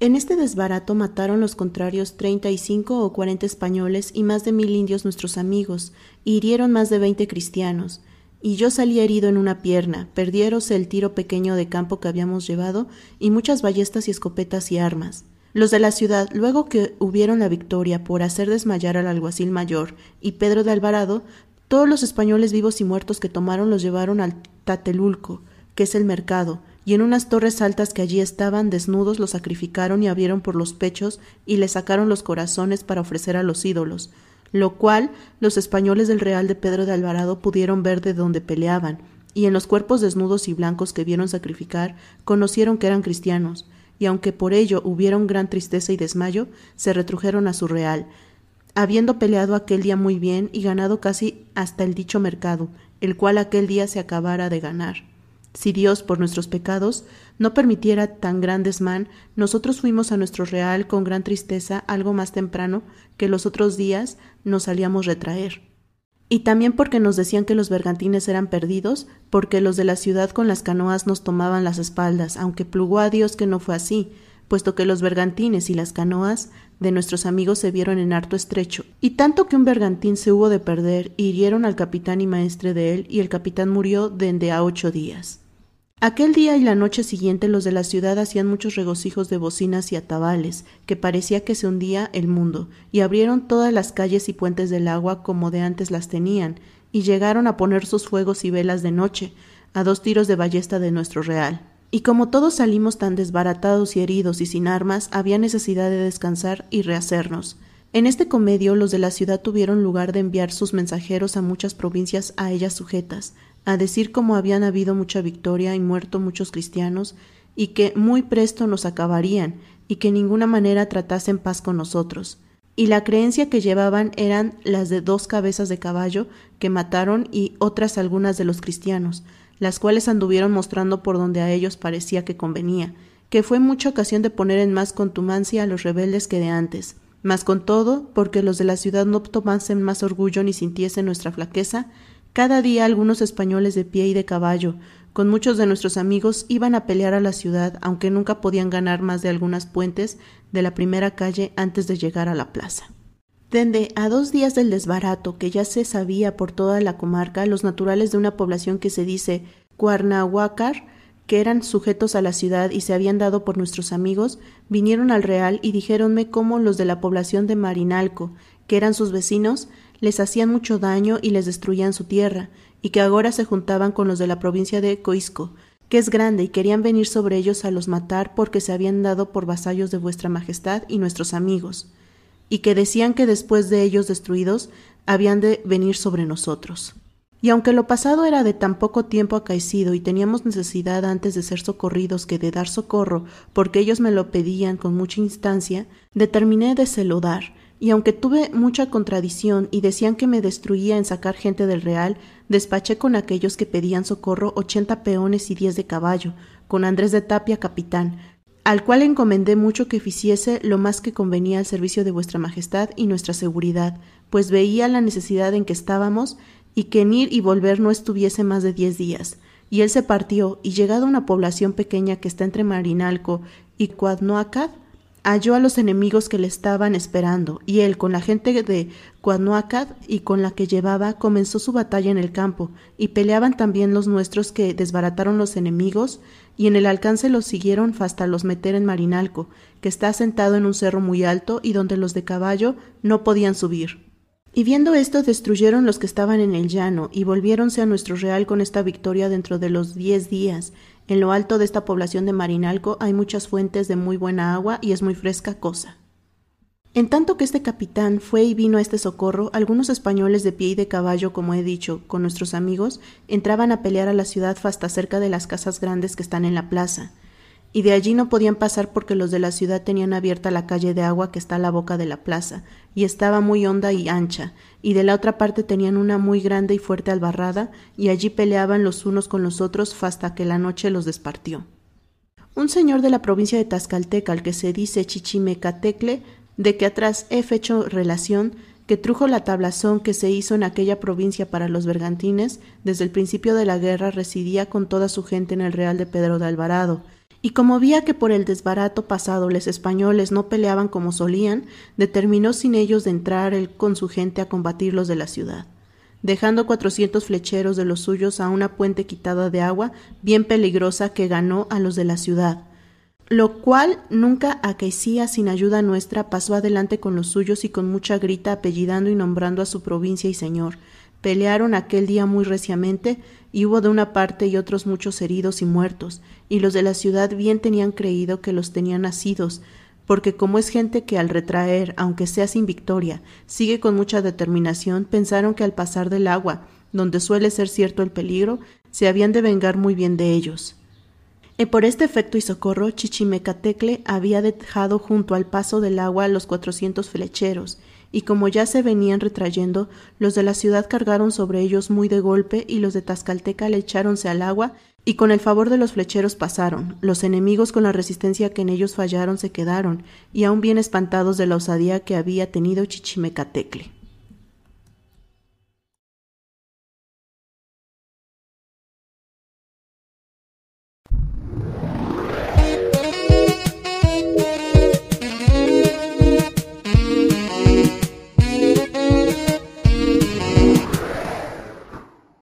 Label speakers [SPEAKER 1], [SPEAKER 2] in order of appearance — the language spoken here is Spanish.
[SPEAKER 1] En este desbarato mataron los contrarios treinta y cinco o cuarenta españoles y más de mil indios nuestros amigos, y hirieron más de veinte cristianos. Y yo salí herido en una pierna, perdiéronse el tiro pequeño de campo que habíamos llevado, y muchas ballestas y escopetas y armas. Los de la ciudad, luego que hubieron la victoria por hacer desmayar al alguacil mayor y Pedro de Alvarado, todos los españoles vivos y muertos que tomaron los llevaron al Tatelulco, que es el mercado, y en unas torres altas que allí estaban desnudos los sacrificaron y abrieron por los pechos y le sacaron los corazones para ofrecer a los ídolos, lo cual los españoles del Real de Pedro de Alvarado pudieron ver de donde peleaban, y en los cuerpos desnudos y blancos que vieron sacrificar conocieron que eran cristianos, y aunque por ello hubieron gran tristeza y desmayo, se retrujeron a su real, habiendo peleado aquel día muy bien y ganado casi hasta el dicho mercado, el cual aquel día se acabara de ganar. Si Dios, por nuestros pecados, no permitiera tan gran desmán, nosotros fuimos a nuestro real con gran tristeza algo más temprano que los otros días nos salíamos retraer y también porque nos decían que los bergantines eran perdidos, porque los de la ciudad con las canoas nos tomaban las espaldas, aunque plugó a Dios que no fue así, puesto que los bergantines y las canoas de nuestros amigos se vieron en harto estrecho, y tanto que un bergantín se hubo de perder, hirieron al capitán y maestre de él, y el capitán murió dende a ocho días. Aquel día y la noche siguiente los de la ciudad hacían muchos regocijos de bocinas y atabales, que parecía que se hundía el mundo, y abrieron todas las calles y puentes del agua como de antes las tenían, y llegaron a poner sus fuegos y velas de noche, a dos tiros de ballesta de nuestro real. Y como todos salimos tan desbaratados y heridos y sin armas, había necesidad de descansar y rehacernos. En este comedio los de la ciudad tuvieron lugar de enviar sus mensajeros a muchas provincias a ellas sujetas, a decir cómo habían habido mucha victoria y muerto muchos cristianos, y que muy presto nos acabarían, y que en ninguna manera tratasen paz con nosotros. Y la creencia que llevaban eran las de dos cabezas de caballo que mataron y otras algunas de los cristianos, las cuales anduvieron mostrando por donde a ellos parecía que convenía, que fue mucha ocasión de poner en más contumacia a los rebeldes que de antes, mas con todo, porque los de la ciudad no tomasen más orgullo ni sintiesen nuestra flaqueza, cada día algunos españoles de pie y de caballo, con muchos de nuestros amigos, iban a pelear a la ciudad, aunque nunca podían ganar más de algunas puentes de la primera calle antes de llegar a la plaza. Dende a dos días del desbarato, que ya se sabía por toda la comarca, los naturales de una población que se dice Cuarnahuacar, que eran sujetos a la ciudad y se habían dado por nuestros amigos, vinieron al Real y dijéronme cómo los de la población de Marinalco, que eran sus vecinos, les hacían mucho daño y les destruían su tierra, y que ahora se juntaban con los de la provincia de Coisco, que es grande, y querían venir sobre ellos a los matar porque se habían dado por vasallos de vuestra majestad y nuestros amigos, y que decían que después de ellos destruidos habían de venir sobre nosotros. Y aunque lo pasado era de tan poco tiempo acaecido y teníamos necesidad antes de ser socorridos que de dar socorro, porque ellos me lo pedían con mucha instancia, determiné de se lo dar, y aunque tuve mucha contradicción y decían que me destruía en sacar gente del real, despaché con aquellos que pedían socorro ochenta peones y diez de caballo, con Andrés de Tapia capitán, al cual encomendé mucho que hiciese lo más que convenía al servicio de vuestra majestad y nuestra seguridad, pues veía la necesidad en que estábamos y que en ir y volver no estuviese más de diez días. Y él se partió, y llegado a una población pequeña que está entre Marinalco y Cuadnoacad, halló a los enemigos que le estaban esperando, y él, con la gente de Cuadnoacad y con la que llevaba, comenzó su batalla en el campo, y peleaban también los nuestros que desbarataron los enemigos, y en el alcance los siguieron hasta los meter en Marinalco, que está sentado en un cerro muy alto y donde los de caballo no podían subir. Y viendo esto destruyeron los que estaban en el llano, y volviéronse a nuestro real con esta victoria dentro de los diez días, en lo alto de esta población de Marinalco hay muchas fuentes de muy buena agua y es muy fresca cosa. En tanto que este capitán fue y vino a este socorro, algunos españoles de pie y de caballo, como he dicho, con nuestros amigos, entraban a pelear a la ciudad hasta cerca de las casas grandes que están en la plaza, y de allí no podían pasar porque los de la ciudad tenían abierta la calle de agua que está a la boca de la plaza, y estaba muy honda y ancha, y de la otra parte tenían una muy grande y fuerte albarrada, y allí peleaban los unos con los otros hasta que la noche los despartió. Un señor de la provincia de Tazcalteca, al que se dice Chichimecatecle, de que atrás he hecho relación, que trujo la tablazón que se hizo en aquella provincia para los bergantines, desde el principio de la guerra residía con toda su gente en el Real de Pedro de Alvarado, y como vía que por el desbarato pasado los españoles no peleaban como solían, determinó sin ellos de entrar él con su gente a combatirlos de la ciudad, dejando cuatrocientos flecheros de los suyos a una puente quitada de agua, bien peligrosa que ganó a los de la ciudad, lo cual nunca aquecía sin ayuda nuestra, pasó adelante con los suyos y con mucha grita, apellidando y nombrando a su provincia y señor. Pelearon aquel día muy reciamente, y hubo de una parte y otros muchos heridos y muertos, y los de la ciudad bien tenían creído que los tenían nacidos, porque como es gente que al retraer, aunque sea sin victoria, sigue con mucha determinación, pensaron que al pasar del agua, donde suele ser cierto el peligro, se habían de vengar muy bien de ellos. Y por este efecto y socorro, Chichimecatecle había dejado junto al paso del agua los cuatrocientos flecheros, y como ya se venían retrayendo, los de la ciudad cargaron sobre ellos muy de golpe, y los de Tascalteca le echáronse al agua, y con el favor de los flecheros pasaron. Los enemigos con la resistencia que en ellos fallaron se quedaron, y aun bien espantados de la osadía que había tenido Chichimecatecle.